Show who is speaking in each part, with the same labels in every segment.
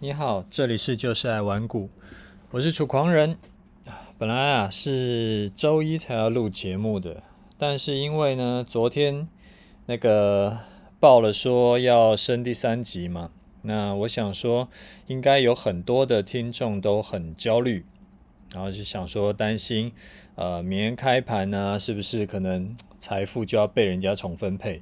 Speaker 1: 你好，这里是就是爱玩股，我是楚狂人。本来啊是周一才要录节目的，但是因为呢昨天那个报了说要升第三级嘛，那我想说应该有很多的听众都很焦虑，然后就想说担心，呃，明天开盘呢是不是可能财富就要被人家重分配？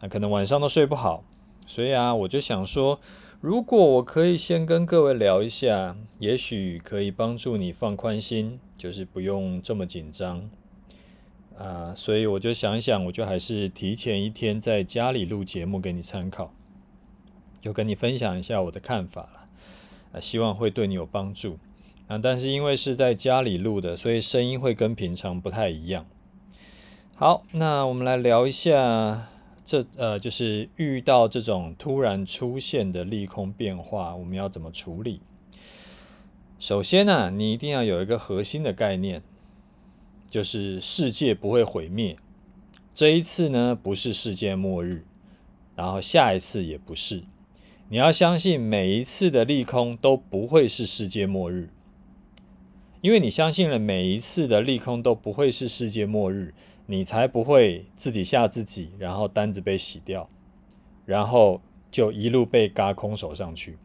Speaker 1: 那可能晚上都睡不好，所以啊我就想说。如果我可以先跟各位聊一下，也许可以帮助你放宽心，就是不用这么紧张啊。所以我就想想，我就还是提前一天在家里录节目给你参考，就跟你分享一下我的看法了。啊，希望会对你有帮助啊。但是因为是在家里录的，所以声音会跟平常不太一样。好，那我们来聊一下。这呃，就是遇到这种突然出现的利空变化，我们要怎么处理？首先呢、你一定要有一个核心的概念，就是世界不会毁灭。这一次呢，不是世界末日，然后下一次也不是。你要相信每一次的利空都不会是世界末日，因为你相信了每一次的利空都不会是世界末日。你才不会自己吓自己，然后单子被洗掉，然后就一路被嘎空手上去。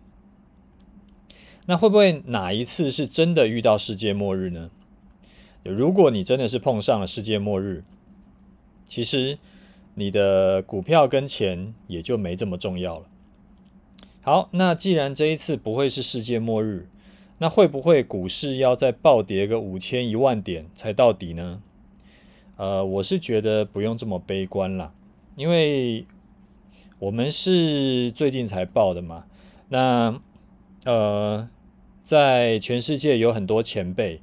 Speaker 1: 那会不会哪一次是真的遇到世界末日呢？如果你真的是碰上了世界末日，其实你的股票跟钱也就没这么重要了。好，那既然这一次不会是世界末日，那会不会股市要再暴跌个五千一万点才到底呢？呃，我是觉得不用这么悲观啦，因为我们是最近才报的嘛。那呃，在全世界有很多前辈，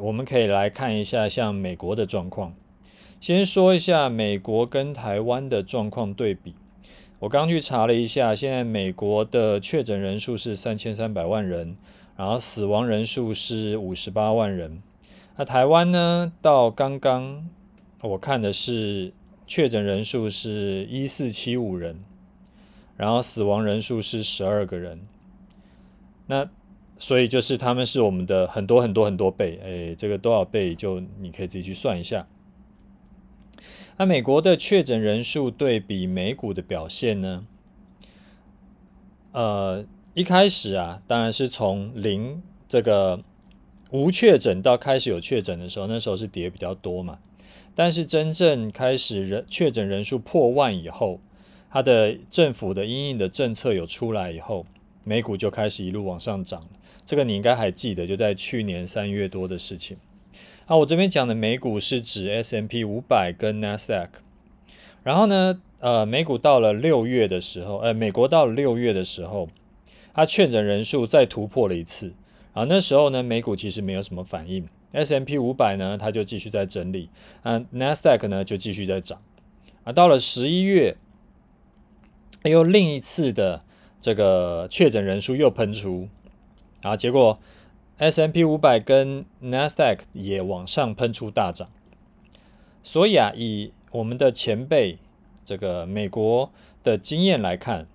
Speaker 1: 我们可以来看一下像美国的状况。先说一下美国跟台湾的状况对比。我刚去查了一下，现在美国的确诊人数是三千三百万人，然后死亡人数是五十八万人。那台湾呢？到刚刚我看的是确诊人数是一四七五人，然后死亡人数是十二个人。那所以就是他们是我们的很多很多很多倍，哎，这个多少倍就你可以自己去算一下。那美国的确诊人数对比美股的表现呢？呃，一开始啊，当然是从零这个。无确诊到开始有确诊的时候，那时候是跌比较多嘛。但是真正开始人确诊人数破万以后，它的政府的因应的政策有出来以后，美股就开始一路往上涨。这个你应该还记得，就在去年三月多的事情。啊，我这边讲的美股是指 S&P 五百跟 Nasdaq。然后呢，呃，美股到了六月的时候，呃，美国到了六月的时候，它确诊人数再突破了一次。啊，那时候呢，美股其实没有什么反应，S M P 五百呢，它就继续在整理，啊，NASDAQ 呢就继续在涨，啊，到了十一月，又另一次的这个确诊人数又喷出，啊，结果 S M P 五百跟 NASDAQ 也往上喷出大涨，所以啊，以我们的前辈这个美国的经验来看，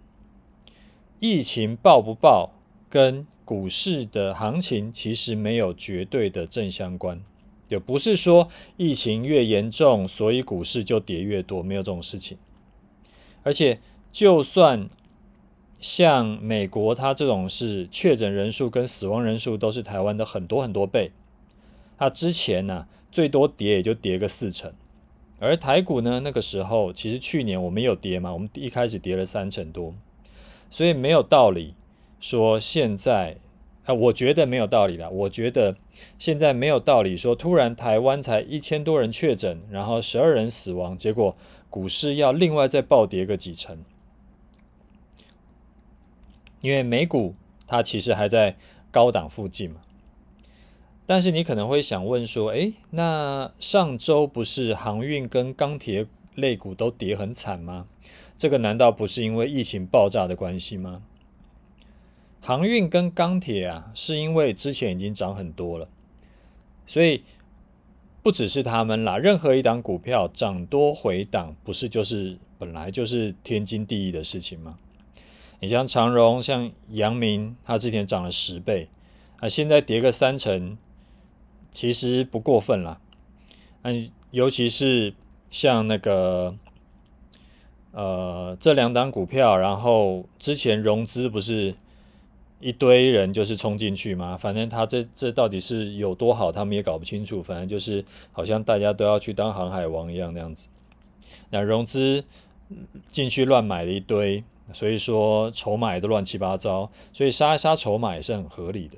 Speaker 1: 疫情爆不爆跟股市的行情其实没有绝对的正相关，也不是说疫情越严重，所以股市就跌越多，没有这种事情。而且，就算像美国，它这种是确诊人数跟死亡人数都是台湾的很多很多倍，它之前呢、最多跌也就跌个四成，而台股呢那个时候其实去年我们有跌嘛，我们一开始跌了三成多，所以没有道理。说现在啊，我觉得没有道理了。我觉得现在没有道理说，突然台湾才一千多人确诊，然后十二人死亡，结果股市要另外再暴跌个几成。因为美股它其实还在高档附近嘛。但是你可能会想问说，诶，那上周不是航运跟钢铁类股都跌很惨吗？这个难道不是因为疫情爆炸的关系吗？航运跟钢铁啊，是因为之前已经涨很多了，所以不只是他们啦，任何一档股票涨多回档，不是就是本来就是天经地义的事情吗？你像长荣、像阳明，它之前涨了十倍，啊，现在跌个三成，其实不过分啦。嗯，尤其是像那个，呃，这两档股票，然后之前融资不是一堆人就是冲进去吗？反正他这这到底是有多好，他们也搞不清楚。反正就是好像大家都要去当航海王一样那样子。那融资进去乱买了一堆。所以说筹码都乱七八糟，所以杀一杀筹码也是很合理的。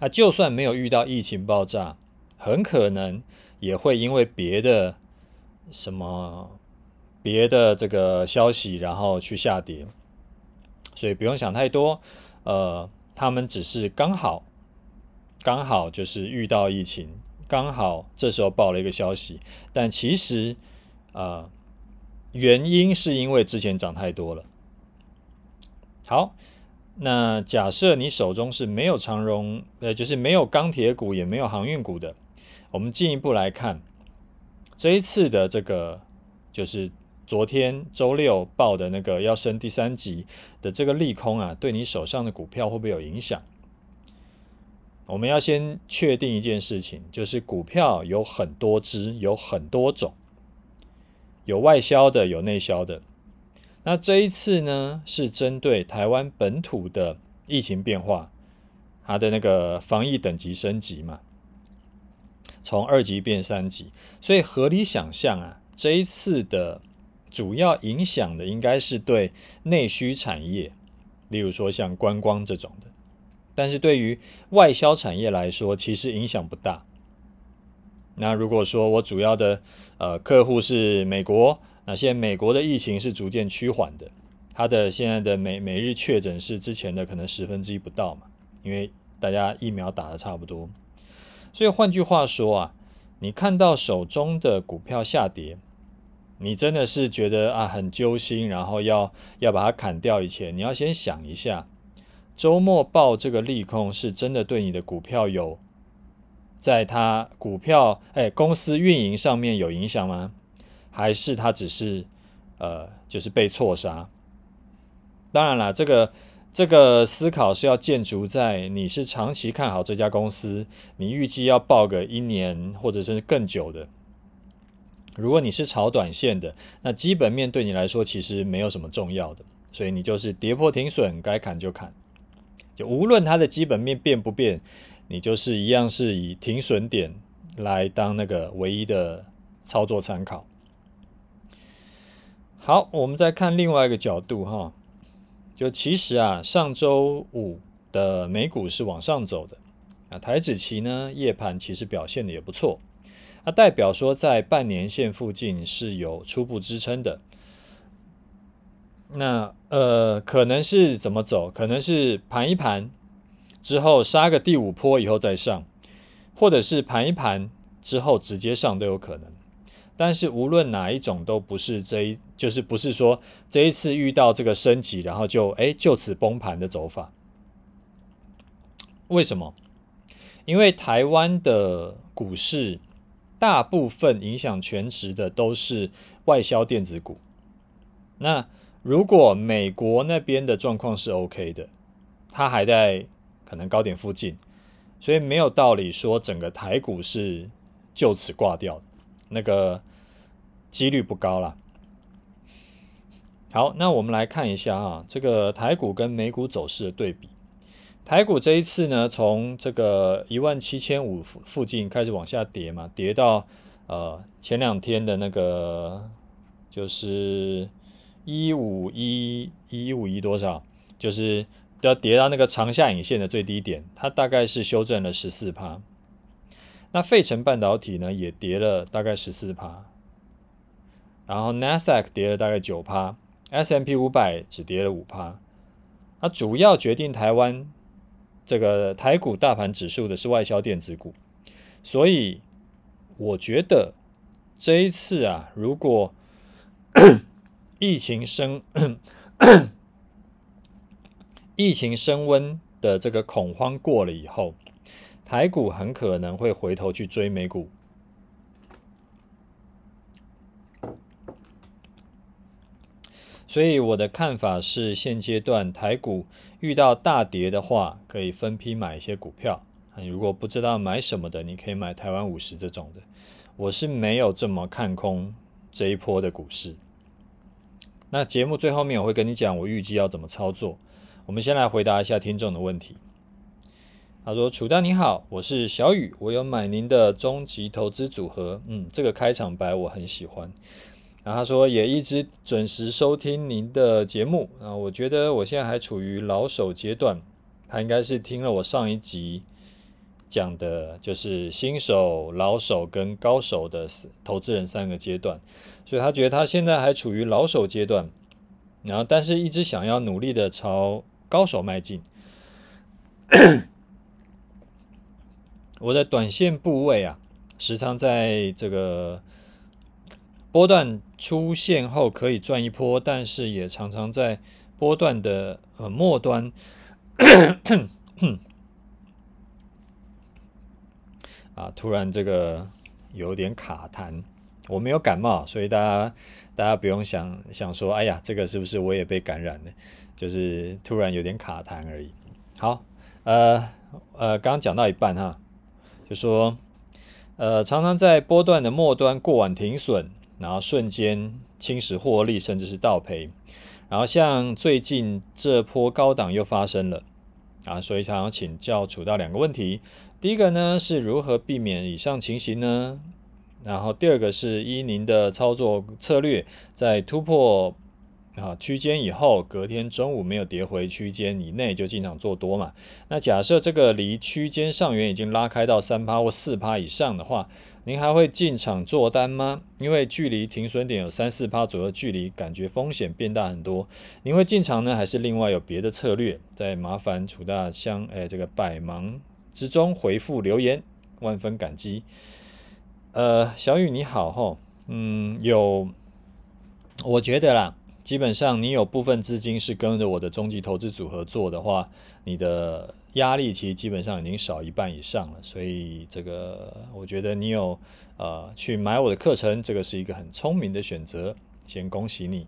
Speaker 1: 啊，就算没有遇到疫情爆炸，很可能也会因为别的什么别的这个消息，然后去下跌。所以不用想太多，呃，他们只是刚好刚好就是遇到疫情，刚好这时候报了一个消息，但其实呃。原因是因为之前涨太多了。好，那假设你手中是没有长荣，呃，就是没有钢铁股，也没有航运股的，我们进一步来看这一次的这个，就是昨天周六报的那个要升第三级的这个利空啊，对你手上的股票会不会有影响？我们要先确定一件事情，就是股票有很多只，有很多种。有外销的，有内销的。那这一次呢，是针对台湾本土的疫情变化，它的那个防疫等级升级嘛，从二级变三级。所以合理想象啊，这一次的主要影响的应该是对内需产业，例如说像观光这种的。但是对于外销产业来说，其实影响不大。那如果说我主要的呃客户是美国，那现在美国的疫情是逐渐趋缓的，它的现在的每每日确诊是之前的可能十分之一不到嘛，因为大家疫苗打得差不多，所以换句话说啊，你看到手中的股票下跌，你真的是觉得啊很揪心，然后要要把它砍掉以前，你要先想一下，周末报这个利空是真的对你的股票有。在它股票哎公司运营上面有影响吗？还是它只是呃就是被错杀？当然了，这个这个思考是要建筑在你是长期看好这家公司，你预计要报个一年或者是更久的。如果你是炒短线的，那基本面对你来说其实没有什么重要的，所以你就是跌破停损该砍就砍，就无论它的基本面变不变。你就是一样是以停损点来当那个唯一的操作参考。好，我们再看另外一个角度哈，就其实啊，上周五的美股是往上走的啊，台指期呢夜盘其实表现的也不错，啊，代表说在半年线附近是有初步支撑的。那呃，可能是怎么走？可能是盘一盘。之后杀个第五波以后再上，或者是盘一盘之后直接上都有可能。但是无论哪一种都不是这一，就是不是说这一次遇到这个升级，然后就哎就此崩盘的走法。为什么？因为台湾的股市大部分影响全值的都是外销电子股。那如果美国那边的状况是 OK 的，它还在。可能高点附近，所以没有道理说整个台股是就此挂掉，那个几率不高啦。好，那我们来看一下啊，这个台股跟美股走势的对比。台股这一次呢，从这个一万七千五附近开始往下跌嘛，跌到呃前两天的那个就是一五一一五一多少，就是。要跌到那个长下影线的最低点，它大概是修正了十四趴。那费城半导体呢，也跌了大概十四趴。然后 Nasdaq 跌了大概九趴，S&P 五百只跌了五趴。那主要决定台湾这个台股大盘指数的是外销电子股，所以我觉得这一次啊，如果 疫情升。疫情升温的这个恐慌过了以后，台股很可能会回头去追美股。所以我的看法是，现阶段台股遇到大跌的话，可以分批买一些股票。如果不知道买什么的，你可以买台湾五十这种的。我是没有这么看空这一波的股市。那节目最后面我会跟你讲，我预计要怎么操作。我们先来回答一下听众的问题。他说：“楚大你好，我是小雨，我有买您的终极投资组合。嗯，这个开场白我很喜欢。”他说也一直准时收听您的节目啊，我觉得我现在还处于老手阶段，他应该是听了我上一集讲的，就是新手、老手跟高手的投资人三个阶段，所以他觉得他现在还处于老手阶段，然后但是一直想要努力的朝高手迈进。我的短线部位啊，时常在这个。波段出现后可以赚一波，但是也常常在波段的呃末端 啊，突然这个有点卡痰。我没有感冒，所以大家大家不用想想说，哎呀，这个是不是我也被感染了？就是突然有点卡痰而已。好，呃呃，刚刚讲到一半哈，就说呃常常在波段的末端过晚停损。然后瞬间侵蚀获利，甚至是倒赔。然后像最近这波高档又发生了啊，所以想要请教楚大两个问题。第一个呢是如何避免以上情形呢？然后第二个是依您的操作策略，在突破。啊，区间以后，隔天中午没有跌回区间以内就进场做多嘛。那假设这个离区间上缘已经拉开到三趴或四趴以上的话，您还会进场做单吗？因为距离停损点有三四趴左右距离，感觉风险变大很多。您会进场呢，还是另外有别的策略？在麻烦楚大香，哎，这个百忙之中回复留言，万分感激。呃，小雨你好吼，嗯，有，我觉得啦。基本上，你有部分资金是跟着我的终极投资组合做的话，你的压力其实基本上已经少一半以上了。所以，这个我觉得你有呃去买我的课程，这个是一个很聪明的选择。先恭喜你。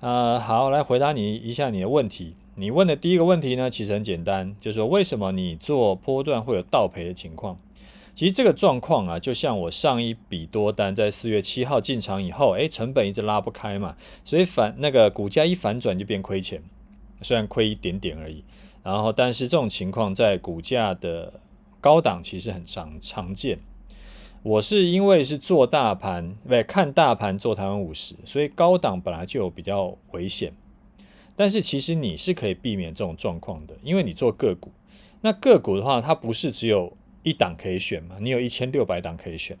Speaker 1: 呃，好，来回答你一下你的问题。你问的第一个问题呢，其实很简单，就是说为什么你做波段会有倒赔的情况？其实这个状况啊，就像我上一笔多单在四月七号进场以后，诶，成本一直拉不开嘛，所以反那个股价一反转就变亏钱，虽然亏一点点而已。然后，但是这种情况在股价的高档其实很常常见。我是因为是做大盘，不看大盘做台湾五十，所以高档本来就有比较危险。但是其实你是可以避免这种状况的，因为你做个股，那个股的话，它不是只有。一档可以选嘛？你有一千六百档可以选，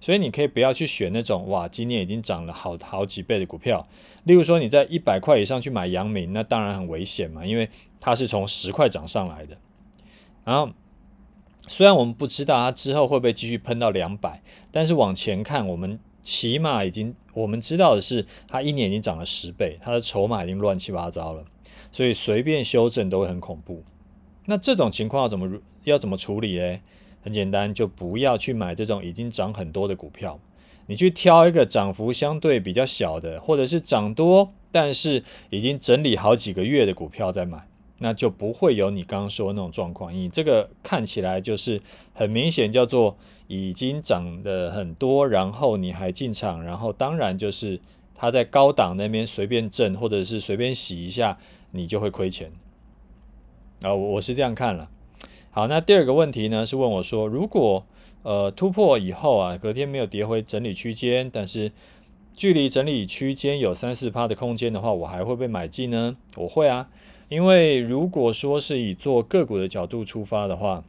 Speaker 1: 所以你可以不要去选那种哇，今年已经涨了好好几倍的股票。例如说你在一百块以上去买阳明，那当然很危险嘛，因为它是从十块涨上来的。然后虽然我们不知道它之后会不会继续喷到两百，但是往前看，我们起码已经我们知道的是，它一年已经涨了十倍，它的筹码已经乱七八糟了，所以随便修正都会很恐怖。那这种情况要怎么要怎么处理呢？很简单，就不要去买这种已经涨很多的股票，你去挑一个涨幅相对比较小的，或者是涨多但是已经整理好几个月的股票再买，那就不会有你刚刚说的那种状况。你这个看起来就是很明显叫做已经涨得很多，然后你还进场，然后当然就是它在高档那边随便震或者是随便洗一下，你就会亏钱。啊，我是这样看了。好，那第二个问题呢，是问我说，如果呃突破以后啊，隔天没有跌回整理区间，但是距离整理区间有三四趴的空间的话，我还会不会买进呢？我会啊，因为如果说是以做个股的角度出发的话，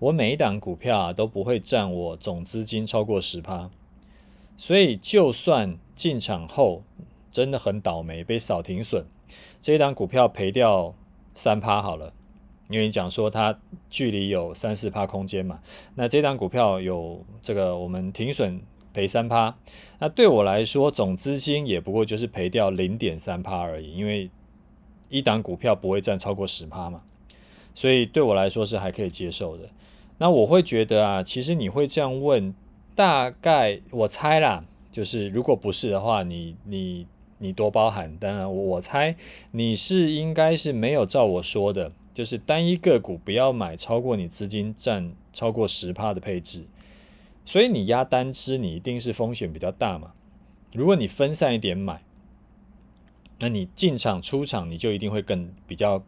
Speaker 1: 我每一档股票啊都不会占我总资金超过十趴，所以就算进场后真的很倒霉被扫停损，这一档股票赔掉三趴好了。因为你讲说它距离有三四趴空间嘛，那这档股票有这个我们停损赔三趴，那对我来说总资金也不过就是赔掉零点三趴而已，因为一档股票不会占超过十趴嘛，所以对我来说是还可以接受的。那我会觉得啊，其实你会这样问，大概我猜啦，就是如果不是的话，你你你多包涵。当然，我猜你是应该是没有照我说的，就是单一个股不要买超过你资金占超过十趴的配置。所以你压单支，你一定是风险比较大嘛。如果你分散一点买，那你进场出场你就一定会更比较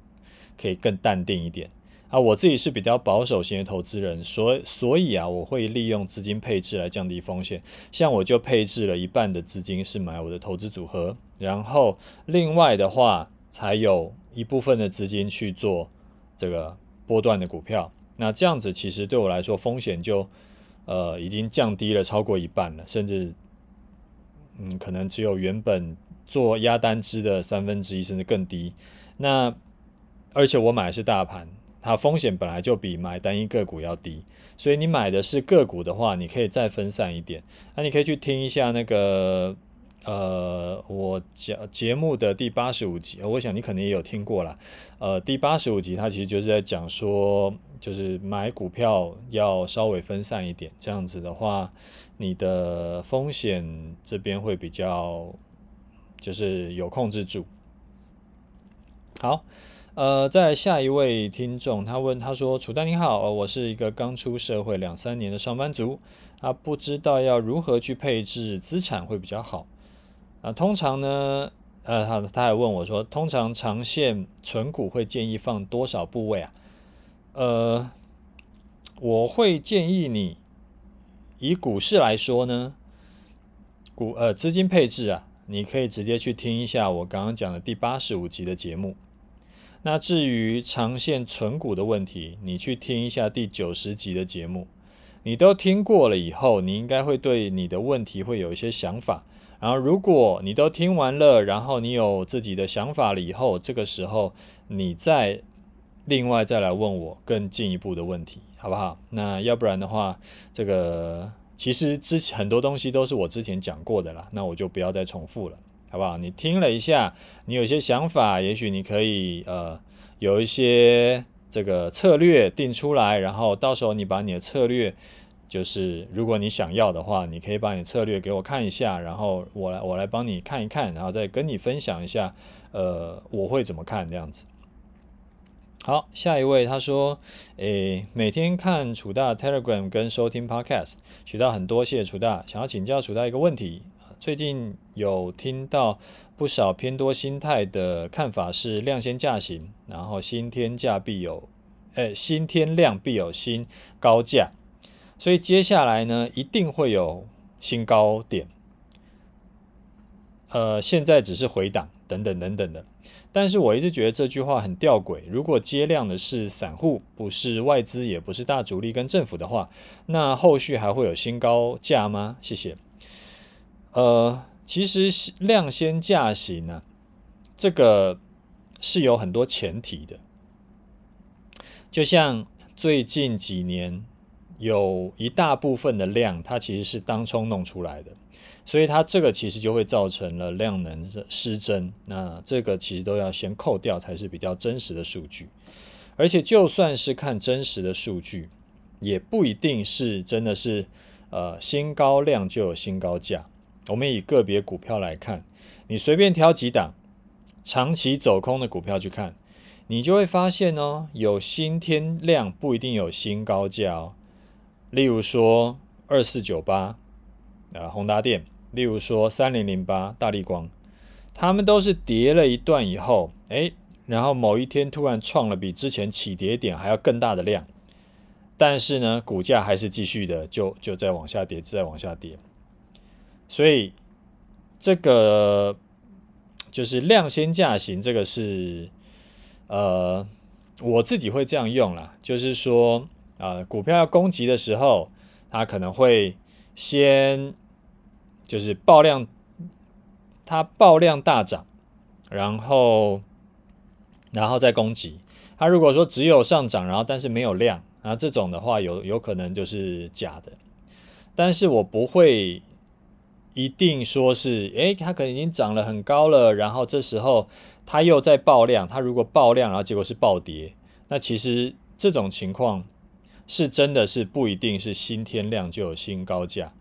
Speaker 1: 可以更淡定一点啊。我自己是比较保守型的投资人，所所以啊，我会利用资金配置来降低风险。像我就配置了一半的资金是买我的投资组合，然后另外的话才有一部分的资金去做这个波段的股票。那这样子其实对我来说风险就。呃，已经降低了超过一半了，甚至，嗯，可能只有原本做压单支的三分之一，甚至更低。那而且我买的是大盘，它风险本来就比买单一个股要低，所以你买的是个股的话，你可以再分散一点。那你可以去听一下那个。呃，我讲节目的第八十五集，我想你可能也有听过啦。呃，第八十五集它其实就是在讲说，就是买股票要稍微分散一点，这样子的话，你的风险这边会比较，就是有控制住。好，呃，再来下一位听众，他问他说：“楚丹你好，我是一个刚出社会两三年的上班族，啊不知道要如何去配置资产会比较好。”啊，通常呢，呃，他他还问我说，通常长线存股会建议放多少部位啊？呃，我会建议你以股市来说呢，股呃资金配置啊，你可以直接去听一下我刚刚讲的第八十五集的节目。那至于长线存股的问题，你去听一下第九十集的节目。你都听过了以后，你应该会对你的问题会有一些想法。然后，如果你都听完了，然后你有自己的想法了以后，这个时候你再另外再来问我更进一步的问题，好不好？那要不然的话，这个其实之前很多东西都是我之前讲过的啦，那我就不要再重复了，好不好？你听了一下，你有些想法，也许你可以呃有一些这个策略定出来，然后到时候你把你的策略。就是如果你想要的话，你可以把你策略给我看一下，然后我来我来帮你看一看，然后再跟你分享一下，呃，我会怎么看这样子。好，下一位他说，诶，每天看楚大 Telegram 跟收听 Podcast，学到很多，谢谢楚大。想要请教楚大一个问题，最近有听到不少偏多心态的看法是量先价行，然后新天价必有，诶，新天量必有新高价。所以接下来呢，一定会有新高点。呃，现在只是回档，等等等等的。但是我一直觉得这句话很吊诡。如果接量的是散户，不是外资，也不是大主力跟政府的话，那后续还会有新高价吗？谢谢。呃，其实量先价行呢，这个是有很多前提的。就像最近几年。有一大部分的量，它其实是当冲弄出来的，所以它这个其实就会造成了量能失真。那这个其实都要先扣掉，才是比较真实的数据。而且就算是看真实的数据，也不一定是真的是呃新高量就有新高价。我们以个别股票来看，你随便挑几档长期走空的股票去看，你就会发现哦，有新天量不一定有新高价哦。例如说二四九八，啊，宏达电；例如说三零零八，大力光，他们都是跌了一段以后，哎，然后某一天突然创了比之前起跌点还要更大的量，但是呢，股价还是继续的就就在往下跌，再往下跌。所以这个就是量先价行，这个是呃，我自己会这样用啦，就是说。啊、股票要攻击的时候，它可能会先就是爆量，它爆量大涨，然后然后再攻击。它如果说只有上涨，然后但是没有量，然后这种的话有有可能就是假的。但是我不会一定说是，诶，它可能已经涨了很高了，然后这时候它又在爆量。它如果爆量，然后结果是暴跌，那其实这种情况。是真的是不一定是新天量就有新高价，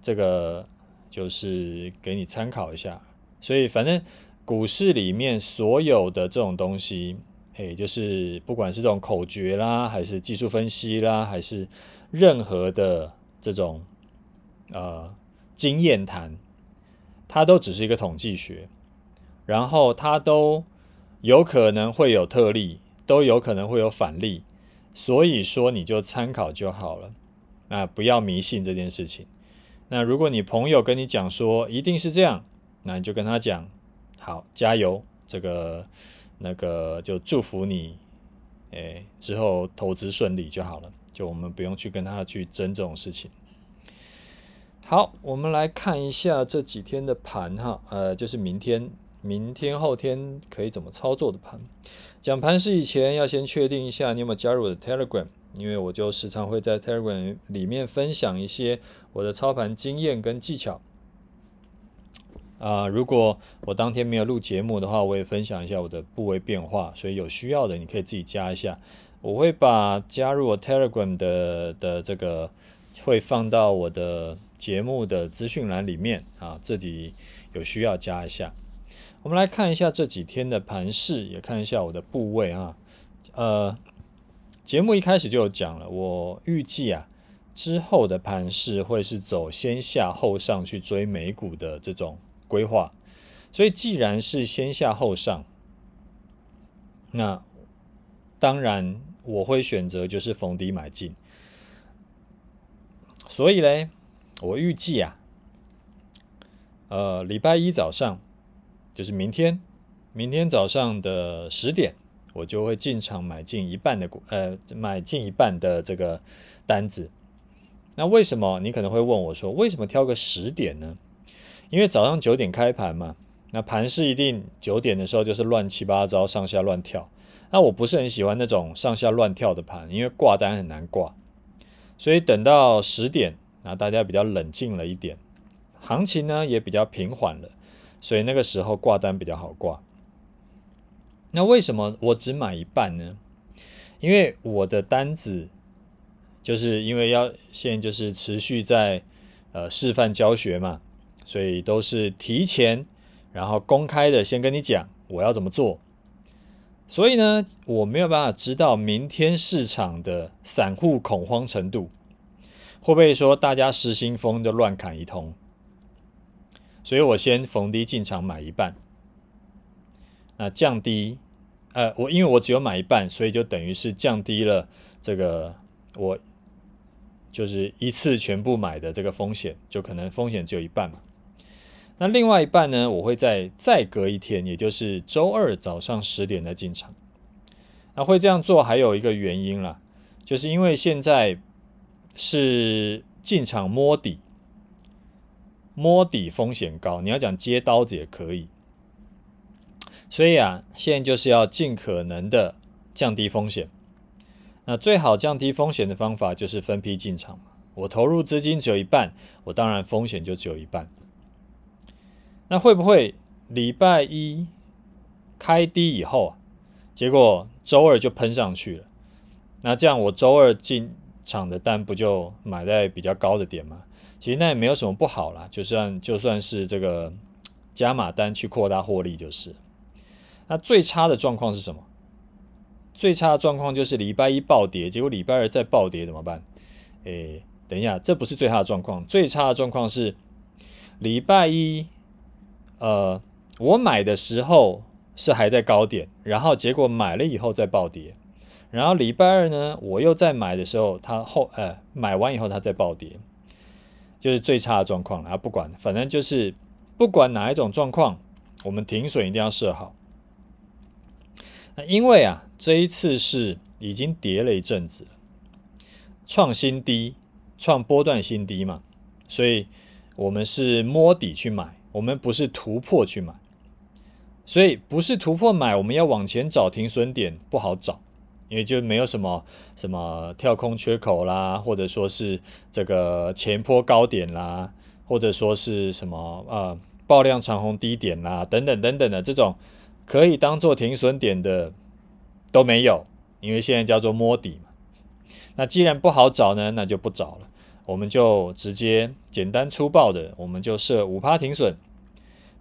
Speaker 1: 这个就是给你参考一下。所以反正股市里面所有的这种东西，诶，就是不管是这种口诀啦，还是技术分析啦，还是任何的这种呃经验谈，它都只是一个统计学，然后它都有可能会有特例，都有可能会有反例，所以说你就参考就好了，啊，不要迷信这件事情。那如果你朋友跟你讲说一定是这样，那你就跟他讲，好，加油，这个那个就祝福你，哎，之后投资顺利就好了，就我们不用去跟他去争这种事情。好，我们来看一下这几天的盘哈，呃，就是明天、明天、后天可以怎么操作的盘。讲盘势以前要先确定一下你有没有加入我的 Telegram。因为我就时常会在 Telegram 里面分享一些我的操盘经验跟技巧啊、如果我当天没有录节目的话，我也分享一下我的部位变化。所以有需要的你可以自己加一下。我会把加入我 Telegram 的的这个会放到我的节目的资讯栏里面啊，自己有需要加一下。我们来看一下这几天的盘势，也看一下我的部位啊，呃。节目一开始就有讲了，我预计啊之后的盘势会是走先下后上去追美股的这种规划，所以既然是先下后上，那当然我会选择就是逢低买进。所以嘞，我预计啊，呃礼拜一早上就是明天，明天早上的十点。我就会进场买进一半的股，呃，买进一半的这个单子。那为什么？你可能会问我说，为什么挑个十点呢？因为早上九点开盘嘛，那盘势一定九点的时候就是乱七八糟，上下乱跳。那我不是很喜欢那种上下乱跳的盘，因为挂单很难挂。所以等到十点，那大家比较冷静了一点，行情呢也比较平缓了，所以那个时候挂单比较好挂。那为什么我只买一半呢？因为我的单子就是因为要现在就是持续在呃示范教学嘛，所以都是提前然后公开的先跟你讲我要怎么做，所以呢我没有办法知道明天市场的散户恐慌程度，会不会说大家失心疯就乱砍一通，所以我先逢低进场买一半。那降低，呃，我因为我只有买一半，所以就等于是降低了这个我就是一次全部买的这个风险，就可能风险只有一半嘛。那另外一半呢，我会在再隔一天，也就是周二早上十点再进场。那会这样做还有一个原因啦，就是因为现在是进场摸底，摸底风险高，你要讲接刀子也可以。所以啊，现在就是要尽可能的降低风险。那最好降低风险的方法就是分批进场嘛。我投入资金只有一半，我当然风险就只有一半。那会不会礼拜一开低以后，结果周二就喷上去了？那这样我周二进场的单不就买在比较高的点吗？其实那也没有什么不好啦，就算就算是这个加码单去扩大获利就是。那最差的状况是什么？最差的状况就是礼拜一暴跌，结果礼拜二再暴跌怎么办？诶，等一下，这不是最差的状况。最差的状况是礼拜一，呃，我买的时候是还在高点，然后结果买了以后再暴跌，然后礼拜二呢，我又在买的时候，它后呃买完以后它再暴跌，就是最差的状况。啊，不管，反正就是不管哪一种状况，我们停损一定要设好。那因为啊，这一次是已经跌了一阵子，创新低，创波段新低嘛，所以我们是摸底去买，我们不是突破去买，所以不是突破买，我们要往前找停损点不好找，因为就没有什么什么跳空缺口啦，或者说是这个前坡高点啦，或者说是什么呃爆量长红低点啦，等等等等的这种。可以当做停损点的都没有，因为现在叫做摸底嘛。那既然不好找呢，那就不找了。我们就直接简单粗暴的，我们就设五趴停损。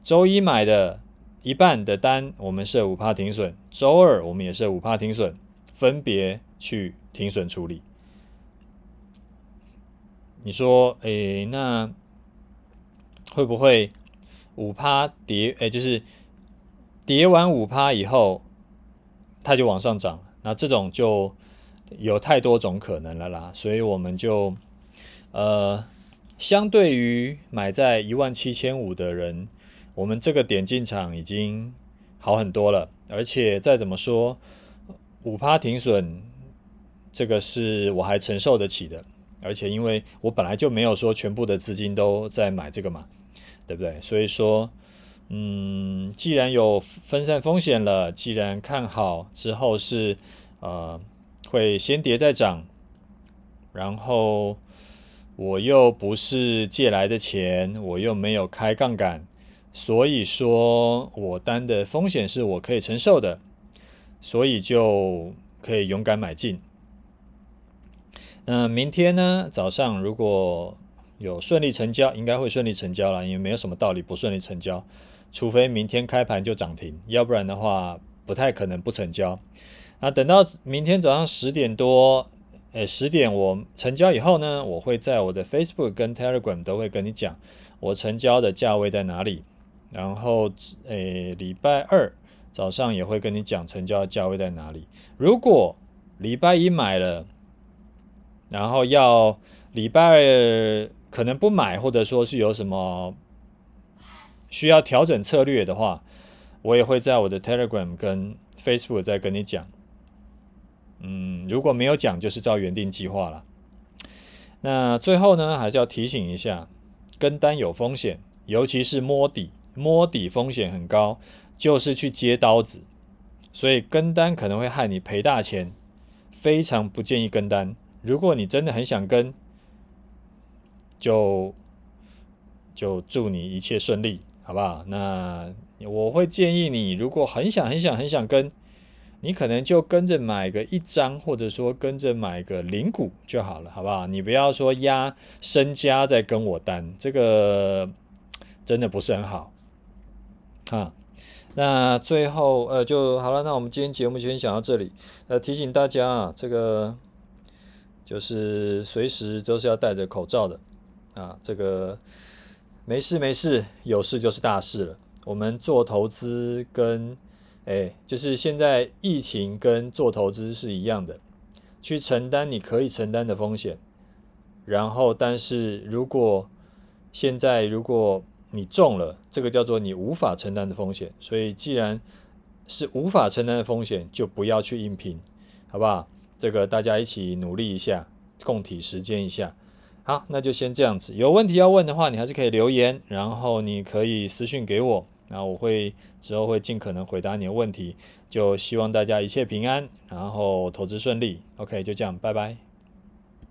Speaker 1: 周一买的一半的单，我们设五趴停损；周二我们也设五趴停损，分别去停损处理。你说，诶，那会不会五趴跌？诶，就是跌完五趴以后，它就往上涨？那这种就有太多种可能了啦，所以我们就呃，相对于买在一万七千五的人，我们这个点进场已经好很多了。而且再怎么说，五趴停损，这个是我还承受得起的。而且因为我本来就没有说全部的资金都在买这个嘛，对不对？所以说，嗯，既然有分散风险了，既然看好之后是呃会先跌再涨，然后我又不是借来的钱，我又没有开杠杆，所以说我担的风险是我可以承受的，所以就可以勇敢买进。那明天呢，早上如果有顺利成交，应该会顺利成交了，因为没有什么道理不顺利成交，除非明天开盘就涨停，要不然的话不太可能不成交。那等到明天早上十点多，诶，十点我成交以后呢，我会在我的 Facebook 跟 Telegram 都会跟你讲我成交的价位在哪里，然后诶，礼拜二早上也会跟你讲成交的价位在哪里。如果礼拜一买了，然后要礼拜可能不买，或者说是有什么需要调整策略的话，我也会在我的 Telegram 跟 Facebook 再跟你讲。嗯，如果没有讲，就是照原定计划了。那最后呢，还是要提醒一下，跟单有风险，尤其是摸底，摸底风险很高，就是去接刀子，所以跟单可能会害你赔大钱，非常不建议跟单。如果你真的很想跟，就就祝你一切顺利，好不好？那我会建议你，如果很想很想很想跟，你可能就跟着买个一张，或者说跟着买个零股就好了，好不好？你不要说压身家在跟我单，这个真的不是很好。啊，那最后呃就好了，那我们今天节目先讲到这里。呃，提醒大家啊，这个。就是随时都是要戴着口罩的啊，这个没事没事，有事就是大事了。我们做投资跟哎，就是现在疫情跟做投资是一样的，去承担你可以承担的风险。然后，但是如果现在如果你中了，这个叫做你无法承担的风险。所以，既然是无法承担的风险，就不要去应聘，好不好？这个大家一起努力一下，共体时艰一下。好，那就先这样子。有问题要问的话，你还是可以留言，然后你可以私讯给我，然后我会之后会尽可能回答你的问题。就希望大家一切平安，然后投资顺利。OK，就这样，拜拜。